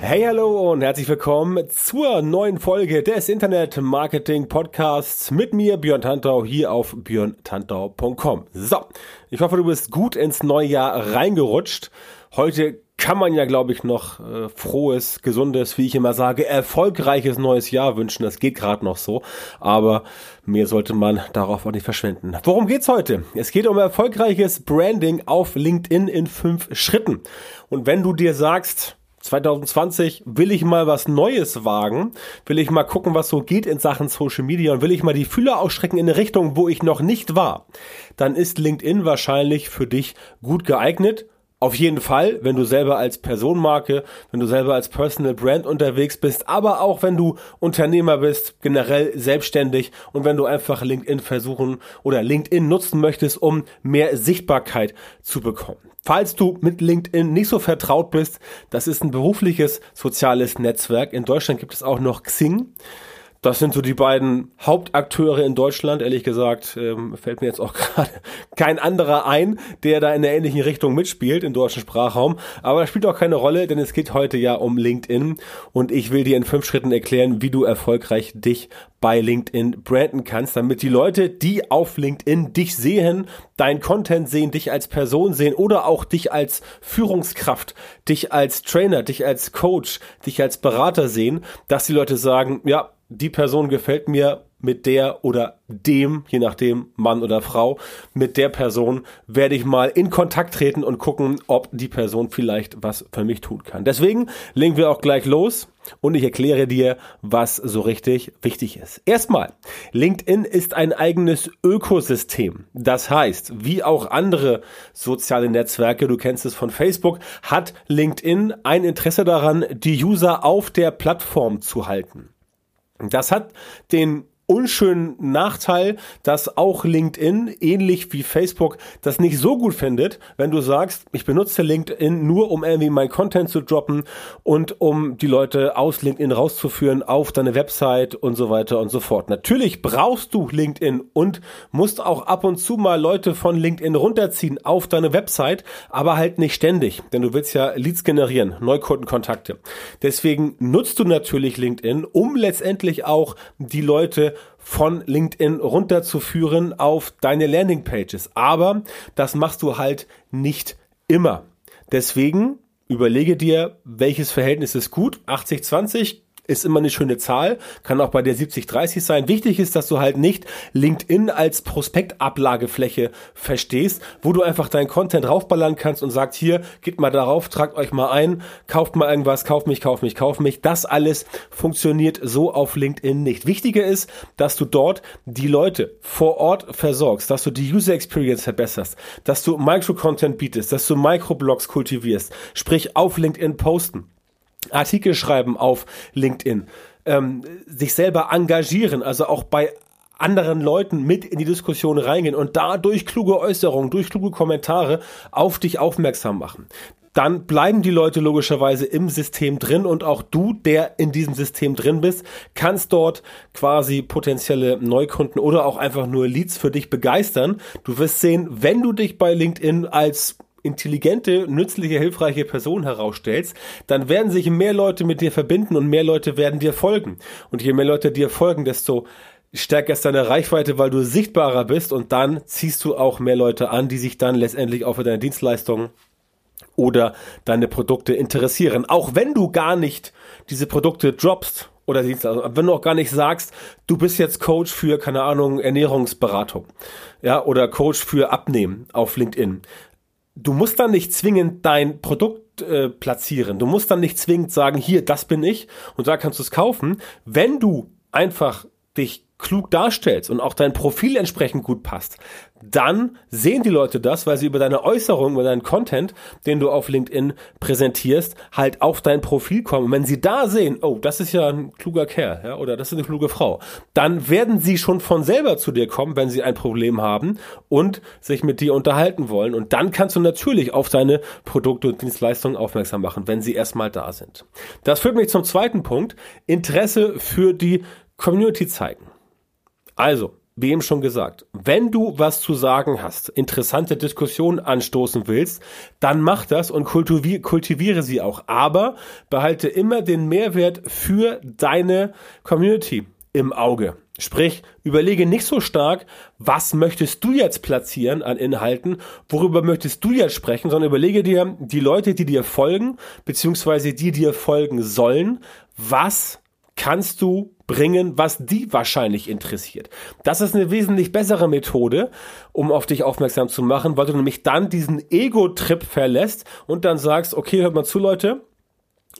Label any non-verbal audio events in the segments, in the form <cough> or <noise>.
Hey, hallo und herzlich willkommen zur neuen Folge des Internet Marketing Podcasts mit mir, Björn Tantau, hier auf björntantau.com. So, ich hoffe, du bist gut ins neue Jahr reingerutscht. Heute kann man ja, glaube ich, noch äh, frohes, gesundes, wie ich immer sage, erfolgreiches neues Jahr wünschen. Das geht gerade noch so, aber mehr sollte man darauf auch nicht verschwenden. Worum geht's heute? Es geht um erfolgreiches Branding auf LinkedIn in fünf Schritten. Und wenn du dir sagst, 2020 will ich mal was Neues wagen, will ich mal gucken, was so geht in Sachen Social Media und will ich mal die Fühler ausstrecken in eine Richtung, wo ich noch nicht war, dann ist LinkedIn wahrscheinlich für dich gut geeignet. Auf jeden Fall, wenn du selber als Personenmarke, wenn du selber als Personal Brand unterwegs bist, aber auch wenn du Unternehmer bist, generell selbstständig und wenn du einfach LinkedIn versuchen oder LinkedIn nutzen möchtest, um mehr Sichtbarkeit zu bekommen. Falls du mit LinkedIn nicht so vertraut bist, das ist ein berufliches soziales Netzwerk. In Deutschland gibt es auch noch Xing. Das sind so die beiden Hauptakteure in Deutschland. Ehrlich gesagt ähm, fällt mir jetzt auch <laughs> gerade kein anderer ein, der da in der ähnlichen Richtung mitspielt im deutschen Sprachraum. Aber das spielt auch keine Rolle, denn es geht heute ja um LinkedIn und ich will dir in fünf Schritten erklären, wie du erfolgreich dich bei LinkedIn branden kannst, damit die Leute, die auf LinkedIn dich sehen, dein Content sehen, dich als Person sehen oder auch dich als Führungskraft, dich als Trainer, dich als Coach, dich als Berater sehen, dass die Leute sagen, ja, die Person gefällt mir mit der oder dem, je nachdem Mann oder Frau, mit der Person werde ich mal in Kontakt treten und gucken, ob die Person vielleicht was für mich tun kann. Deswegen legen wir auch gleich los und ich erkläre dir, was so richtig wichtig ist. Erstmal, LinkedIn ist ein eigenes Ökosystem. Das heißt, wie auch andere soziale Netzwerke, du kennst es von Facebook, hat LinkedIn ein Interesse daran, die User auf der Plattform zu halten. Das hat den unschönen Nachteil, dass auch LinkedIn, ähnlich wie Facebook, das nicht so gut findet, wenn du sagst, ich benutze LinkedIn nur, um irgendwie mein Content zu droppen und um die Leute aus LinkedIn rauszuführen auf deine Website und so weiter und so fort. Natürlich brauchst du LinkedIn und musst auch ab und zu mal Leute von LinkedIn runterziehen auf deine Website, aber halt nicht ständig, denn du willst ja Leads generieren, Neukundenkontakte. Deswegen nutzt du natürlich LinkedIn, um letztendlich auch die Leute von LinkedIn runterzuführen auf deine Landingpages. Aber das machst du halt nicht immer. Deswegen überlege dir, welches Verhältnis ist gut. 80-20 ist immer eine schöne Zahl, kann auch bei der 70-30 sein. Wichtig ist, dass du halt nicht LinkedIn als Prospektablagefläche verstehst, wo du einfach deinen Content draufballern kannst und sagst, hier, geht mal darauf, tragt euch mal ein, kauft mal irgendwas, kauft mich, kauft mich, kauft mich. Das alles funktioniert so auf LinkedIn nicht. Wichtiger ist, dass du dort die Leute vor Ort versorgst, dass du die User Experience verbesserst, dass du Micro-Content bietest, dass du Microblogs kultivierst, sprich auf LinkedIn posten Artikel schreiben auf LinkedIn, ähm, sich selber engagieren, also auch bei anderen Leuten mit in die Diskussion reingehen und dadurch kluge Äußerungen, durch kluge Kommentare auf dich aufmerksam machen. Dann bleiben die Leute logischerweise im System drin und auch du, der in diesem System drin bist, kannst dort quasi potenzielle Neukunden oder auch einfach nur Leads für dich begeistern. Du wirst sehen, wenn du dich bei LinkedIn als intelligente, nützliche, hilfreiche Person herausstellst, dann werden sich mehr Leute mit dir verbinden und mehr Leute werden dir folgen. Und je mehr Leute dir folgen, desto stärker ist deine Reichweite, weil du sichtbarer bist und dann ziehst du auch mehr Leute an, die sich dann letztendlich auch für deine Dienstleistungen oder deine Produkte interessieren. Auch wenn du gar nicht diese Produkte droppst oder Dienstleistungen, wenn du auch gar nicht sagst, du bist jetzt Coach für, keine Ahnung, Ernährungsberatung, ja, oder Coach für Abnehmen auf LinkedIn, du musst dann nicht zwingend dein Produkt äh, platzieren. Du musst dann nicht zwingend sagen, hier, das bin ich und da kannst du es kaufen. Wenn du einfach dich klug darstellst und auch dein Profil entsprechend gut passt, dann sehen die Leute das, weil sie über deine Äußerung, über deinen Content, den du auf LinkedIn präsentierst, halt auf dein Profil kommen. Und wenn sie da sehen, oh, das ist ja ein kluger Kerl, ja, oder das ist eine kluge Frau, dann werden sie schon von selber zu dir kommen, wenn sie ein Problem haben und sich mit dir unterhalten wollen. Und dann kannst du natürlich auf deine Produkte und Dienstleistungen aufmerksam machen, wenn sie erstmal da sind. Das führt mich zum zweiten Punkt. Interesse für die Community zeigen. Also, wie eben schon gesagt, wenn du was zu sagen hast, interessante Diskussionen anstoßen willst, dann mach das und kultivier kultiviere sie auch. Aber behalte immer den Mehrwert für deine Community im Auge. Sprich, überlege nicht so stark, was möchtest du jetzt platzieren an Inhalten, worüber möchtest du jetzt sprechen, sondern überlege dir die Leute, die dir folgen, beziehungsweise die dir folgen sollen, was kannst du bringen, was die wahrscheinlich interessiert. Das ist eine wesentlich bessere Methode, um auf dich aufmerksam zu machen, weil du nämlich dann diesen Ego-Trip verlässt und dann sagst, okay, hört mal zu, Leute,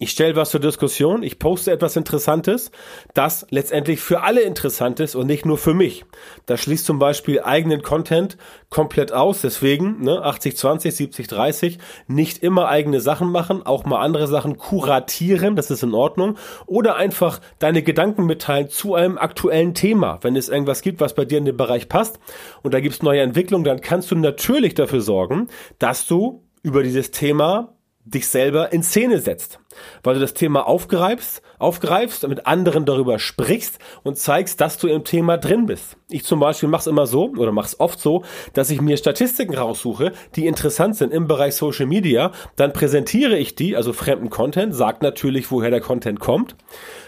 ich stelle was zur Diskussion, ich poste etwas Interessantes, das letztendlich für alle interessant ist und nicht nur für mich. Das schließt zum Beispiel eigenen Content komplett aus, deswegen ne, 80-20, 70-30, nicht immer eigene Sachen machen, auch mal andere Sachen kuratieren, das ist in Ordnung, oder einfach deine Gedanken mitteilen zu einem aktuellen Thema. Wenn es irgendwas gibt, was bei dir in den Bereich passt und da gibt es neue Entwicklungen, dann kannst du natürlich dafür sorgen, dass du über dieses Thema dich selber in Szene setzt, weil du das Thema aufgreifst, aufgreifst, mit anderen darüber sprichst und zeigst, dass du im Thema drin bist. Ich zum Beispiel mache es immer so oder mache es oft so, dass ich mir Statistiken raussuche, die interessant sind im Bereich Social Media, dann präsentiere ich die, also fremden Content, sag natürlich, woher der Content kommt,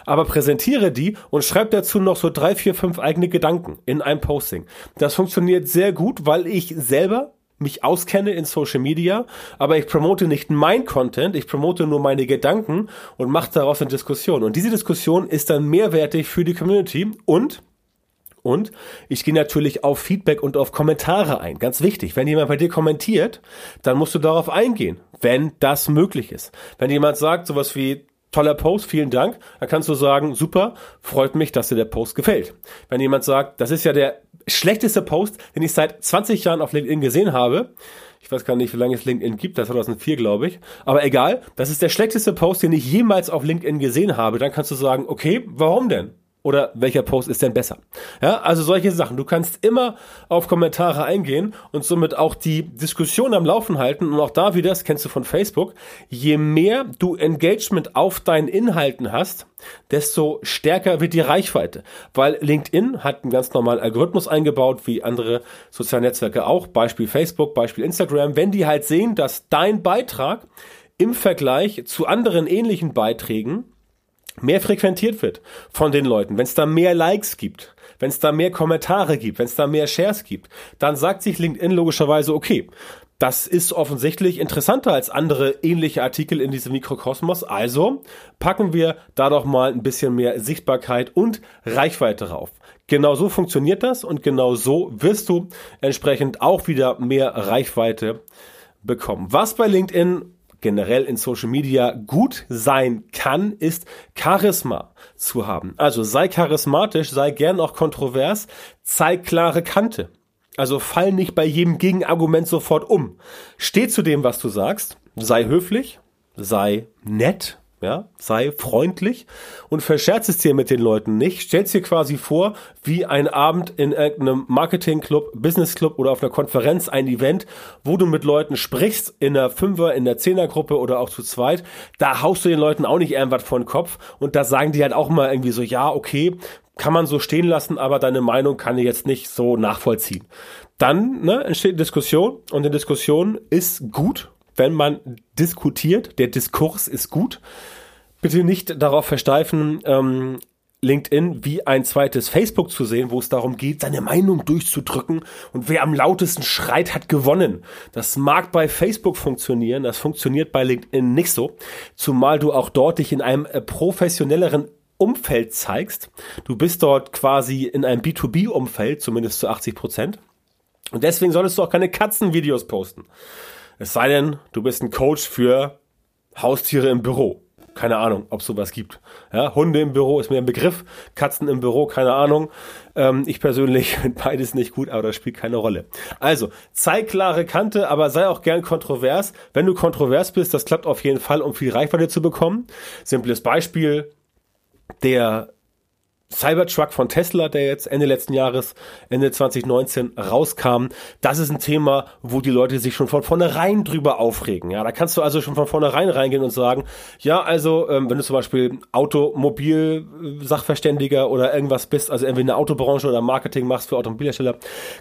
aber präsentiere die und schreibe dazu noch so drei, vier, fünf eigene Gedanken in einem Posting. Das funktioniert sehr gut, weil ich selber mich auskenne in Social Media, aber ich promote nicht mein Content, ich promote nur meine Gedanken und mache daraus eine Diskussion. Und diese Diskussion ist dann mehrwertig für die Community und und ich gehe natürlich auf Feedback und auf Kommentare ein. Ganz wichtig. Wenn jemand bei dir kommentiert, dann musst du darauf eingehen, wenn das möglich ist. Wenn jemand sagt sowas wie, toller Post, vielen Dank. Dann kannst du sagen, super, freut mich, dass dir der Post gefällt. Wenn jemand sagt, das ist ja der schlechteste Post, den ich seit 20 Jahren auf LinkedIn gesehen habe, ich weiß gar nicht, wie lange es LinkedIn gibt, das 2004, glaube ich. Aber egal, das ist der schlechteste Post, den ich jemals auf LinkedIn gesehen habe. Dann kannst du sagen, okay, warum denn? Oder welcher Post ist denn besser? Ja, also solche Sachen. Du kannst immer auf Kommentare eingehen und somit auch die Diskussion am Laufen halten und auch da wieder, das kennst du von Facebook, je mehr du Engagement auf deinen Inhalten hast, desto stärker wird die Reichweite, weil LinkedIn hat einen ganz normalen Algorithmus eingebaut, wie andere soziale Netzwerke auch, Beispiel Facebook, Beispiel Instagram, wenn die halt sehen, dass dein Beitrag im Vergleich zu anderen ähnlichen Beiträgen mehr frequentiert wird von den Leuten, wenn es da mehr Likes gibt, wenn es da mehr Kommentare gibt, wenn es da mehr Shares gibt, dann sagt sich LinkedIn logischerweise, okay, das ist offensichtlich interessanter als andere ähnliche Artikel in diesem Mikrokosmos. Also packen wir da doch mal ein bisschen mehr Sichtbarkeit und Reichweite drauf. Genau so funktioniert das und genau so wirst du entsprechend auch wieder mehr Reichweite bekommen. Was bei LinkedIn generell in Social Media gut sein kann, ist Charisma zu haben. Also sei charismatisch, sei gern auch kontrovers, zeig klare Kante. Also fall nicht bei jedem Gegenargument sofort um. Steh zu dem, was du sagst, sei höflich, sei nett, ja, sei freundlich und verscherz es dir mit den Leuten nicht. Stell's dir quasi vor, wie ein Abend in irgendeinem Marketingclub, Businessclub oder auf einer Konferenz, ein Event, wo du mit Leuten sprichst, in der Fünfer, in der Zehnergruppe oder auch zu zweit. Da haust du den Leuten auch nicht irgendwas vor den Kopf und da sagen die halt auch mal irgendwie so, ja, okay, kann man so stehen lassen, aber deine Meinung kann ich jetzt nicht so nachvollziehen. Dann ne, entsteht Diskussion und die Diskussion ist gut wenn man diskutiert, der Diskurs ist gut. Bitte nicht darauf versteifen, ähm, LinkedIn wie ein zweites Facebook zu sehen, wo es darum geht, seine Meinung durchzudrücken und wer am lautesten schreit, hat gewonnen. Das mag bei Facebook funktionieren, das funktioniert bei LinkedIn nicht so, zumal du auch dort dich in einem äh, professionelleren Umfeld zeigst. Du bist dort quasi in einem B2B-Umfeld, zumindest zu 80 Prozent. Und deswegen solltest du auch keine Katzenvideos posten. Es sei denn, du bist ein Coach für Haustiere im Büro Keine Ahnung, ob sowas gibt. Ja, Hunde im Büro ist mir ein Begriff, Katzen im Büro, keine Ahnung. Ähm, ich persönlich <laughs> finde beides nicht gut, aber das spielt keine Rolle. Also, zeig klare Kante, aber sei auch gern kontrovers. Wenn du kontrovers bist, das klappt auf jeden Fall, um viel Reichweite zu bekommen. Simples Beispiel, der Cybertruck von Tesla, der jetzt Ende letzten Jahres, Ende 2019 rauskam, das ist ein Thema, wo die Leute sich schon von vornherein drüber aufregen. Ja, da kannst du also schon von vornherein reingehen und sagen, ja, also ähm, wenn du zum Beispiel Automobil-Sachverständiger oder irgendwas bist, also entweder in der Autobranche oder Marketing machst für Automobilhersteller,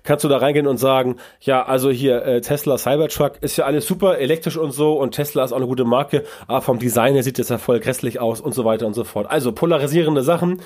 kannst du da reingehen und sagen, ja, also hier äh, Tesla Cybertruck ist ja alles super elektrisch und so und Tesla ist auch eine gute Marke, aber vom Design her sieht das ja voll grässlich aus und so weiter und so fort. Also polarisierende Sachen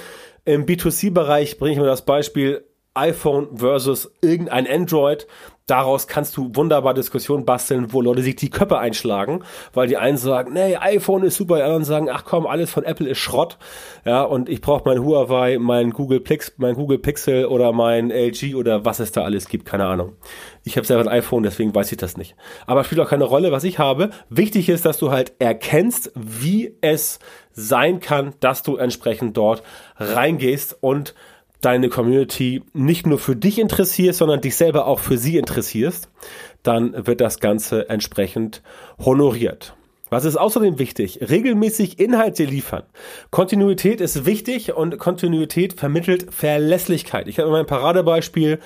im B2C-Bereich bringe ich mir das Beispiel iPhone versus irgendein Android. Daraus kannst du wunderbar Diskussionen basteln, wo Leute sich die Köpfe einschlagen, weil die einen sagen, nee, iPhone ist super, die anderen sagen, ach komm, alles von Apple ist Schrott. Ja, und ich brauche mein Huawei, mein Google Pix, mein Google Pixel oder mein LG oder was es da alles gibt, keine Ahnung. Ich habe selber ein iPhone, deswegen weiß ich das nicht. Aber spielt auch keine Rolle, was ich habe. Wichtig ist, dass du halt erkennst, wie es sein kann, dass du entsprechend dort reingehst und deine Community nicht nur für dich interessierst, sondern dich selber auch für sie interessierst, dann wird das Ganze entsprechend honoriert. Was ist außerdem wichtig? Regelmäßig Inhalte liefern. Kontinuität ist wichtig und Kontinuität vermittelt Verlässlichkeit. Ich habe mein Paradebeispiel.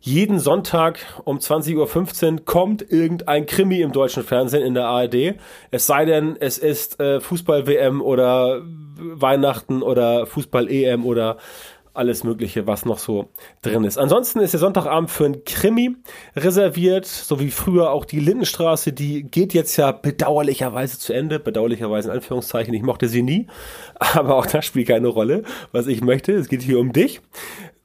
Jeden Sonntag um 20.15 Uhr kommt irgendein Krimi im deutschen Fernsehen in der ARD. Es sei denn, es ist äh, Fußball-WM oder Weihnachten oder Fußball-EM oder alles Mögliche, was noch so drin ist. Ansonsten ist der Sonntagabend für ein Krimi reserviert, so wie früher auch die Lindenstraße, die geht jetzt ja bedauerlicherweise zu Ende, bedauerlicherweise in Anführungszeichen, ich mochte sie nie, <laughs> aber auch das spielt keine Rolle, was ich möchte, es geht hier um dich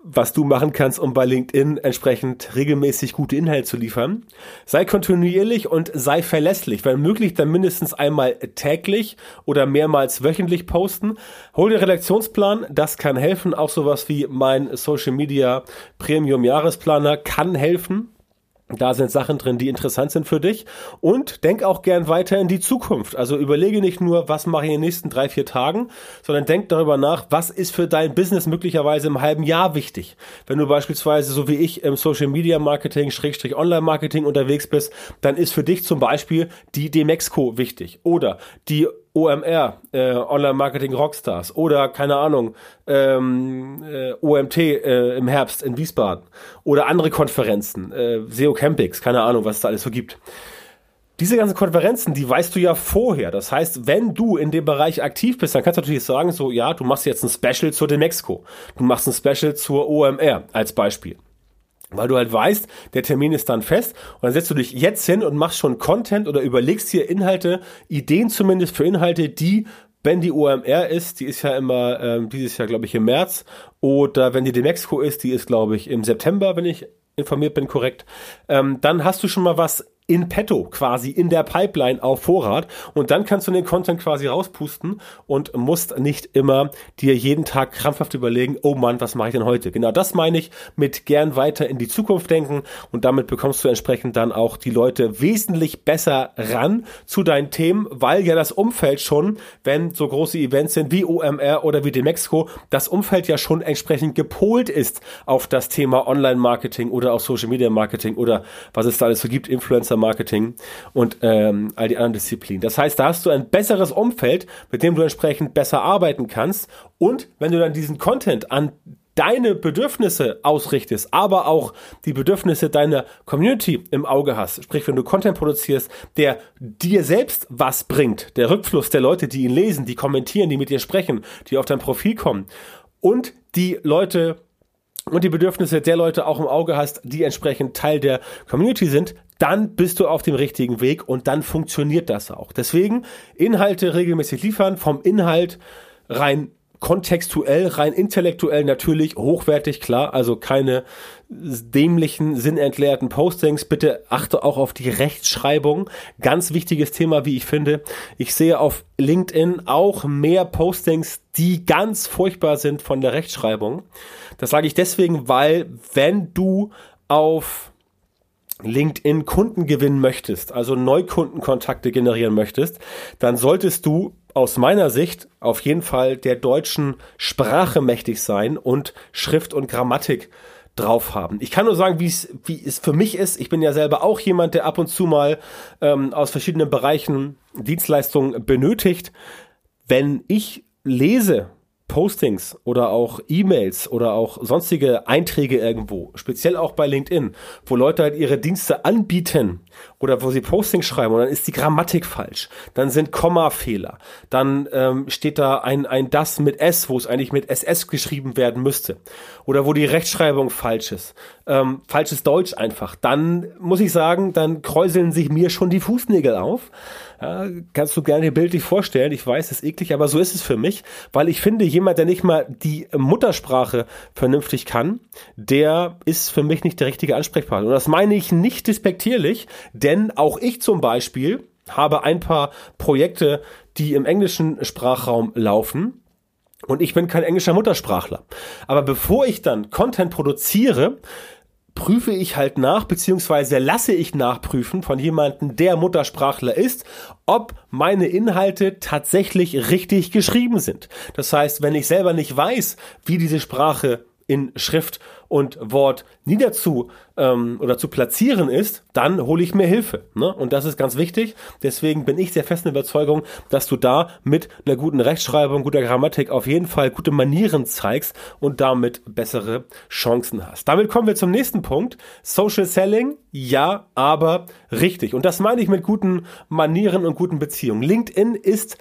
was du machen kannst, um bei LinkedIn entsprechend regelmäßig gute Inhalte zu liefern. Sei kontinuierlich und sei verlässlich. Wenn möglich, dann mindestens einmal täglich oder mehrmals wöchentlich posten. Hol dir Redaktionsplan, das kann helfen. Auch sowas wie mein Social Media Premium Jahresplaner kann helfen. Da sind Sachen drin, die interessant sind für dich. Und denk auch gern weiter in die Zukunft. Also überlege nicht nur, was mache ich in den nächsten drei, vier Tagen, sondern denk darüber nach, was ist für dein Business möglicherweise im halben Jahr wichtig. Wenn du beispielsweise, so wie ich, im Social Media Marketing, Schrägstrich Online Marketing unterwegs bist, dann ist für dich zum Beispiel die Demexco wichtig oder die OMR, äh, Online Marketing Rockstars oder keine Ahnung, ähm, äh, OMT äh, im Herbst in Wiesbaden oder andere Konferenzen, äh, SEO Campings, keine Ahnung, was es da alles so gibt. Diese ganzen Konferenzen, die weißt du ja vorher. Das heißt, wenn du in dem Bereich aktiv bist, dann kannst du natürlich sagen, so, ja, du machst jetzt ein Special zur Demexco. Du machst ein Special zur OMR als Beispiel. Weil du halt weißt, der Termin ist dann fest und dann setzt du dich jetzt hin und machst schon Content oder überlegst dir Inhalte, Ideen zumindest für Inhalte, die wenn die OMR ist, die ist ja immer ähm, dieses Jahr, glaube ich, im März. Oder wenn die Demexco ist, die ist, glaube ich, im September, wenn ich informiert bin, korrekt. Ähm, dann hast du schon mal was in petto, quasi in der Pipeline auf Vorrat. Und dann kannst du den Content quasi rauspusten und musst nicht immer dir jeden Tag krampfhaft überlegen, oh Mann, was mache ich denn heute? Genau das meine ich mit gern weiter in die Zukunft denken und damit bekommst du entsprechend dann auch die Leute wesentlich besser ran zu deinen Themen, weil ja das Umfeld schon, wenn so große Events sind wie OMR oder wie Demexco, das Umfeld ja schon entsprechend gepolt ist auf das Thema Online-Marketing oder auch Social-Media-Marketing oder was es da alles so gibt, Influencer Marketing und ähm, all die anderen Disziplinen. Das heißt, da hast du ein besseres Umfeld, mit dem du entsprechend besser arbeiten kannst. Und wenn du dann diesen Content an deine Bedürfnisse ausrichtest, aber auch die Bedürfnisse deiner Community im Auge hast, sprich, wenn du Content produzierst, der dir selbst was bringt, der Rückfluss der Leute, die ihn lesen, die kommentieren, die mit dir sprechen, die auf dein Profil kommen und die Leute und die Bedürfnisse der Leute auch im Auge hast, die entsprechend Teil der Community sind, dann bist du auf dem richtigen Weg und dann funktioniert das auch. Deswegen Inhalte regelmäßig liefern, vom Inhalt rein kontextuell, rein intellektuell natürlich hochwertig, klar, also keine dämlichen, sinnentleerten Postings. Bitte achte auch auf die Rechtschreibung. Ganz wichtiges Thema, wie ich finde. Ich sehe auf LinkedIn auch mehr Postings, die ganz furchtbar sind von der Rechtschreibung. Das sage ich deswegen, weil wenn du auf LinkedIn Kunden gewinnen möchtest, also Neukundenkontakte generieren möchtest, dann solltest du aus meiner Sicht auf jeden Fall der deutschen Sprache mächtig sein und Schrift und Grammatik drauf haben. Ich kann nur sagen, wie es wie es für mich ist. Ich bin ja selber auch jemand, der ab und zu mal ähm, aus verschiedenen Bereichen Dienstleistungen benötigt. Wenn ich lese, Postings oder auch E-Mails oder auch sonstige Einträge irgendwo, speziell auch bei LinkedIn, wo Leute halt ihre Dienste anbieten oder wo sie Postings schreiben und dann ist die Grammatik falsch, dann sind Kommafehler, dann ähm, steht da ein, ein das mit S, wo es eigentlich mit SS geschrieben werden müsste. Oder wo die Rechtschreibung falsch ist, ähm, falsches Deutsch einfach, dann muss ich sagen, dann kräuseln sich mir schon die Fußnägel auf. Ja, kannst du gerne bildlich vorstellen. Ich weiß, es ist eklig, aber so ist es für mich, weil ich finde, jemand, der nicht mal die Muttersprache vernünftig kann, der ist für mich nicht der richtige Ansprechpartner. Und das meine ich nicht despektierlich, denn auch ich zum Beispiel habe ein paar Projekte, die im englischen Sprachraum laufen. Und ich bin kein englischer Muttersprachler. Aber bevor ich dann Content produziere, prüfe ich halt nach, beziehungsweise lasse ich nachprüfen von jemandem, der Muttersprachler ist, ob meine Inhalte tatsächlich richtig geschrieben sind. Das heißt, wenn ich selber nicht weiß, wie diese Sprache in Schrift und Wort niederzu ähm, oder zu platzieren ist, dann hole ich mir Hilfe. Ne? Und das ist ganz wichtig. Deswegen bin ich der festen Überzeugung, dass du da mit einer guten Rechtschreibung, guter Grammatik auf jeden Fall gute Manieren zeigst und damit bessere Chancen hast. Damit kommen wir zum nächsten Punkt. Social Selling, ja, aber richtig. Und das meine ich mit guten Manieren und guten Beziehungen. LinkedIn ist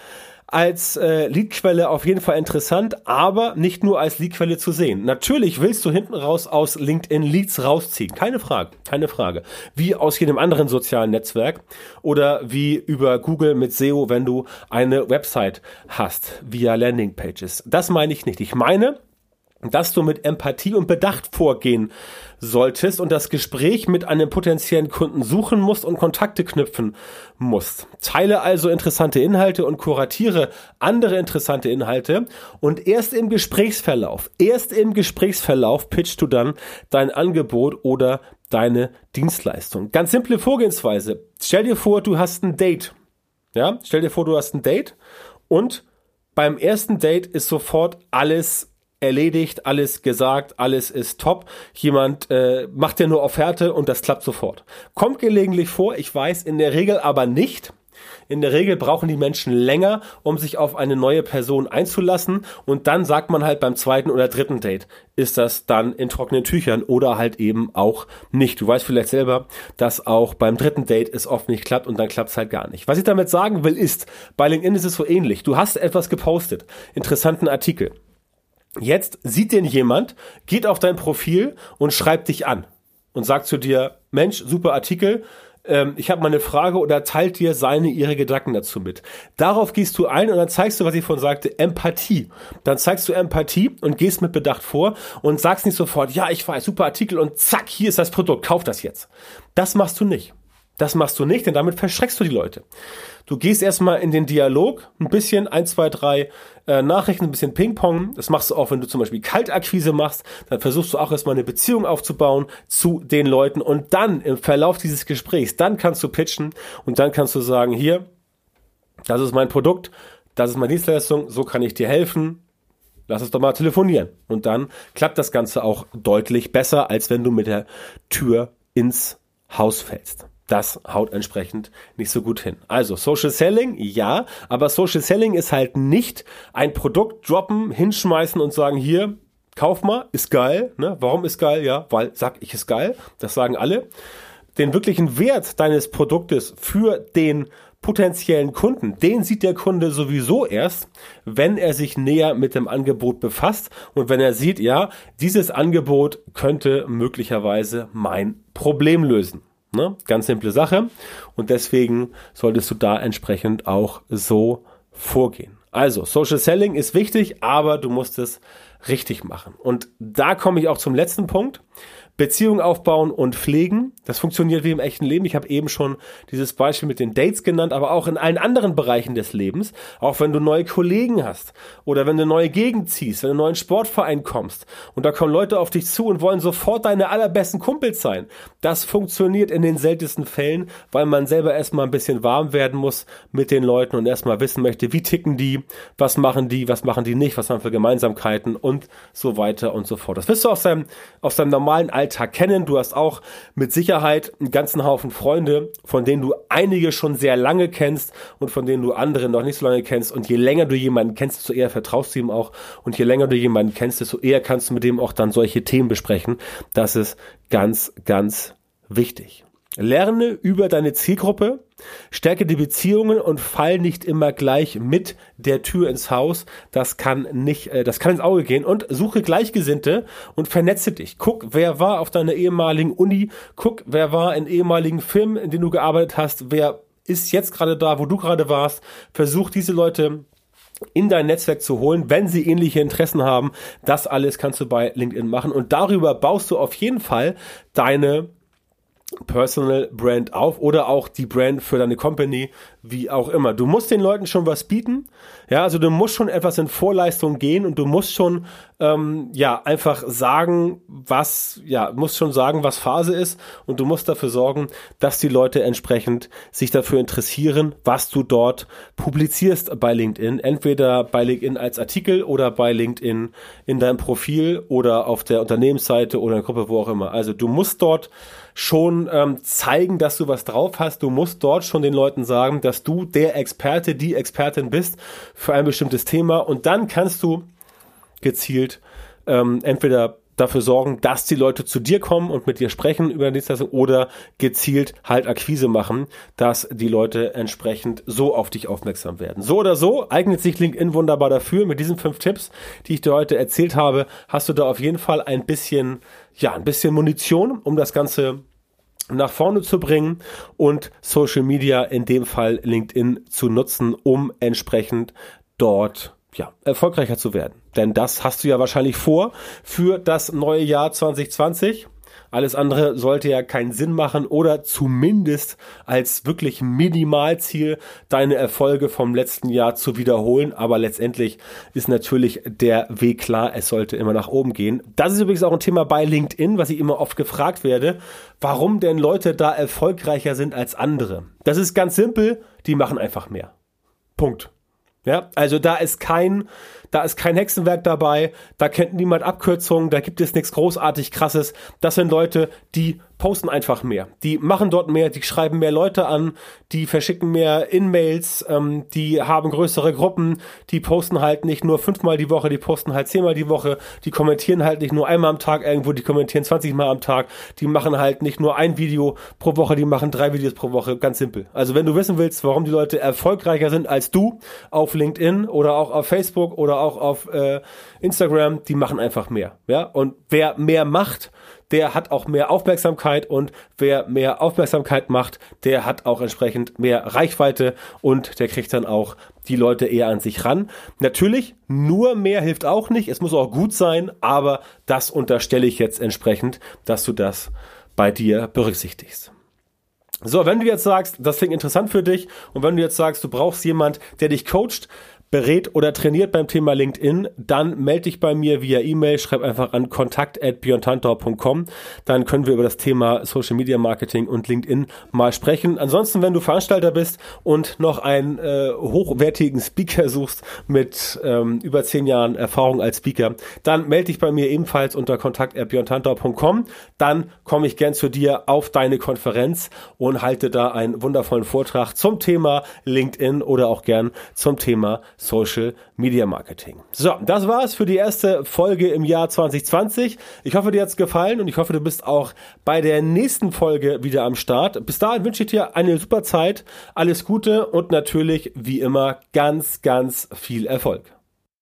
als äh, Leadquelle auf jeden Fall interessant, aber nicht nur als Leadquelle zu sehen. Natürlich willst du hinten raus aus LinkedIn Leads rausziehen, keine Frage, keine Frage. Wie aus jedem anderen sozialen Netzwerk oder wie über Google mit SEO, wenn du eine Website hast via Landingpages. Das meine ich nicht. Ich meine, dass du mit Empathie und Bedacht vorgehen solltest und das Gespräch mit einem potenziellen Kunden suchen musst und Kontakte knüpfen musst. Teile also interessante Inhalte und kuratiere andere interessante Inhalte und erst im Gesprächsverlauf, erst im Gesprächsverlauf pitchst du dann dein Angebot oder deine Dienstleistung. Ganz simple Vorgehensweise. Stell dir vor, du hast ein Date. Ja, stell dir vor, du hast ein Date und beim ersten Date ist sofort alles erledigt, alles gesagt, alles ist top. Jemand äh, macht ja nur Offerte und das klappt sofort. Kommt gelegentlich vor, ich weiß, in der Regel aber nicht. In der Regel brauchen die Menschen länger, um sich auf eine neue Person einzulassen. Und dann sagt man halt beim zweiten oder dritten Date, ist das dann in trockenen Tüchern oder halt eben auch nicht. Du weißt vielleicht selber, dass auch beim dritten Date es oft nicht klappt und dann klappt es halt gar nicht. Was ich damit sagen will, ist, bei LinkedIn ist es so ähnlich. Du hast etwas gepostet, interessanten Artikel. Jetzt sieht den jemand, geht auf dein Profil und schreibt dich an und sagt zu dir, Mensch, super Artikel, ähm, ich habe mal eine Frage oder teilt dir seine, ihre Gedanken dazu mit. Darauf gehst du ein und dann zeigst du, was ich vorhin sagte, Empathie. Dann zeigst du Empathie und gehst mit Bedacht vor und sagst nicht sofort, ja, ich weiß, super Artikel und zack, hier ist das Produkt, kauf das jetzt. Das machst du nicht. Das machst du nicht, denn damit verschreckst du die Leute. Du gehst erstmal in den Dialog, ein bisschen, ein, zwei, drei äh, Nachrichten, ein bisschen Ping-Pong. Das machst du auch, wenn du zum Beispiel Kaltakquise machst. Dann versuchst du auch erstmal eine Beziehung aufzubauen zu den Leuten und dann im Verlauf dieses Gesprächs, dann kannst du pitchen und dann kannst du sagen, hier, das ist mein Produkt, das ist meine Dienstleistung, so kann ich dir helfen, lass uns doch mal telefonieren. Und dann klappt das Ganze auch deutlich besser, als wenn du mit der Tür ins Haus fällst das haut entsprechend nicht so gut hin. Also Social Selling, ja, aber Social Selling ist halt nicht ein Produkt droppen, hinschmeißen und sagen, hier, kauf mal, ist geil. Ne? Warum ist geil? Ja, weil sag ich ist geil. Das sagen alle. Den wirklichen Wert deines Produktes für den potenziellen Kunden, den sieht der Kunde sowieso erst, wenn er sich näher mit dem Angebot befasst und wenn er sieht, ja, dieses Angebot könnte möglicherweise mein Problem lösen. Ne? Ganz simple Sache. Und deswegen solltest du da entsprechend auch so vorgehen. Also, Social Selling ist wichtig, aber du musst es richtig machen. Und da komme ich auch zum letzten Punkt. Beziehungen aufbauen und pflegen. Das funktioniert wie im echten Leben. Ich habe eben schon dieses Beispiel mit den Dates genannt, aber auch in allen anderen Bereichen des Lebens. Auch wenn du neue Kollegen hast oder wenn du neue Gegend ziehst, wenn du in einen neuen Sportverein kommst und da kommen Leute auf dich zu und wollen sofort deine allerbesten Kumpels sein. Das funktioniert in den seltensten Fällen, weil man selber erstmal ein bisschen warm werden muss mit den Leuten und erstmal wissen möchte, wie ticken die, was machen die, was machen die nicht, was haben für Gemeinsamkeiten und so weiter und so fort. Das wirst du aus deinem, aus deinem normalen Alltag Alltag kennen. Du hast auch mit Sicherheit einen ganzen Haufen Freunde, von denen du einige schon sehr lange kennst und von denen du andere noch nicht so lange kennst. Und je länger du jemanden kennst, desto eher vertraust du ihm auch. Und je länger du jemanden kennst, desto eher kannst du mit dem auch dann solche Themen besprechen. Das ist ganz, ganz wichtig. Lerne über deine Zielgruppe, stärke die Beziehungen und fall nicht immer gleich mit der Tür ins Haus. Das kann nicht, äh, das kann ins Auge gehen und suche Gleichgesinnte und vernetze dich. Guck, wer war auf deiner ehemaligen Uni, guck, wer war in ehemaligen Firmen, in denen du gearbeitet hast, wer ist jetzt gerade da, wo du gerade warst. Versuch diese Leute in dein Netzwerk zu holen, wenn sie ähnliche Interessen haben. Das alles kannst du bei LinkedIn machen und darüber baust du auf jeden Fall deine Personal Brand auf oder auch die Brand für deine Company, wie auch immer. Du musst den Leuten schon was bieten, ja, also du musst schon etwas in Vorleistung gehen und du musst schon, ähm, ja, einfach sagen, was, ja, musst schon sagen, was Phase ist und du musst dafür sorgen, dass die Leute entsprechend sich dafür interessieren, was du dort publizierst bei LinkedIn, entweder bei LinkedIn als Artikel oder bei LinkedIn in deinem Profil oder auf der Unternehmensseite oder in der Gruppe, wo auch immer. Also du musst dort schon ähm, zeigen, dass du was drauf hast. Du musst dort schon den Leuten sagen, dass du der Experte, die Expertin bist für ein bestimmtes Thema. Und dann kannst du gezielt ähm, entweder dafür sorgen, dass die Leute zu dir kommen und mit dir sprechen über die Dienstleistung oder gezielt halt Akquise machen, dass die Leute entsprechend so auf dich aufmerksam werden. So oder so eignet sich LinkedIn wunderbar dafür. Mit diesen fünf Tipps, die ich dir heute erzählt habe, hast du da auf jeden Fall ein bisschen, ja, ein bisschen Munition, um das Ganze nach vorne zu bringen und Social Media, in dem Fall LinkedIn, zu nutzen, um entsprechend dort ja, erfolgreicher zu werden. Denn das hast du ja wahrscheinlich vor für das neue Jahr 2020. Alles andere sollte ja keinen Sinn machen oder zumindest als wirklich Minimalziel deine Erfolge vom letzten Jahr zu wiederholen. Aber letztendlich ist natürlich der Weg klar, es sollte immer nach oben gehen. Das ist übrigens auch ein Thema bei LinkedIn, was ich immer oft gefragt werde, warum denn Leute da erfolgreicher sind als andere. Das ist ganz simpel, die machen einfach mehr. Punkt. Ja, also da ist kein, da ist kein Hexenwerk dabei, da kennt niemand Abkürzungen, da gibt es nichts großartig krasses. Das sind Leute, die posten einfach mehr. Die machen dort mehr, die schreiben mehr Leute an, die verschicken mehr In-Mails, ähm, die haben größere Gruppen, die posten halt nicht nur fünfmal die Woche, die posten halt zehnmal die Woche, die kommentieren halt nicht nur einmal am Tag irgendwo, die kommentieren 20 Mal am Tag, die machen halt nicht nur ein Video pro Woche, die machen drei Videos pro Woche, ganz simpel. Also wenn du wissen willst, warum die Leute erfolgreicher sind als du auf LinkedIn oder auch auf Facebook oder auch auf äh, Instagram, die machen einfach mehr. Ja, und wer mehr macht, der hat auch mehr Aufmerksamkeit und wer mehr Aufmerksamkeit macht, der hat auch entsprechend mehr Reichweite und der kriegt dann auch die Leute eher an sich ran. Natürlich, nur mehr hilft auch nicht. Es muss auch gut sein, aber das unterstelle ich jetzt entsprechend, dass du das bei dir berücksichtigst. So, wenn du jetzt sagst, das klingt interessant für dich und wenn du jetzt sagst, du brauchst jemand, der dich coacht, berät oder trainiert beim Thema LinkedIn, dann melde dich bei mir via E-Mail, schreib einfach an kontakt@björntantor.com, dann können wir über das Thema Social Media Marketing und LinkedIn mal sprechen. Ansonsten, wenn du Veranstalter bist und noch einen äh, hochwertigen Speaker suchst mit ähm, über zehn Jahren Erfahrung als Speaker, dann melde dich bei mir ebenfalls unter kontakt@björntantor.com, dann komme ich gern zu dir auf deine Konferenz und halte da einen wundervollen Vortrag zum Thema LinkedIn oder auch gern zum Thema Social Media Marketing. So, das war's für die erste Folge im Jahr 2020. Ich hoffe, dir hat's gefallen und ich hoffe, du bist auch bei der nächsten Folge wieder am Start. Bis dahin wünsche ich dir eine super Zeit, alles Gute und natürlich wie immer ganz, ganz viel Erfolg.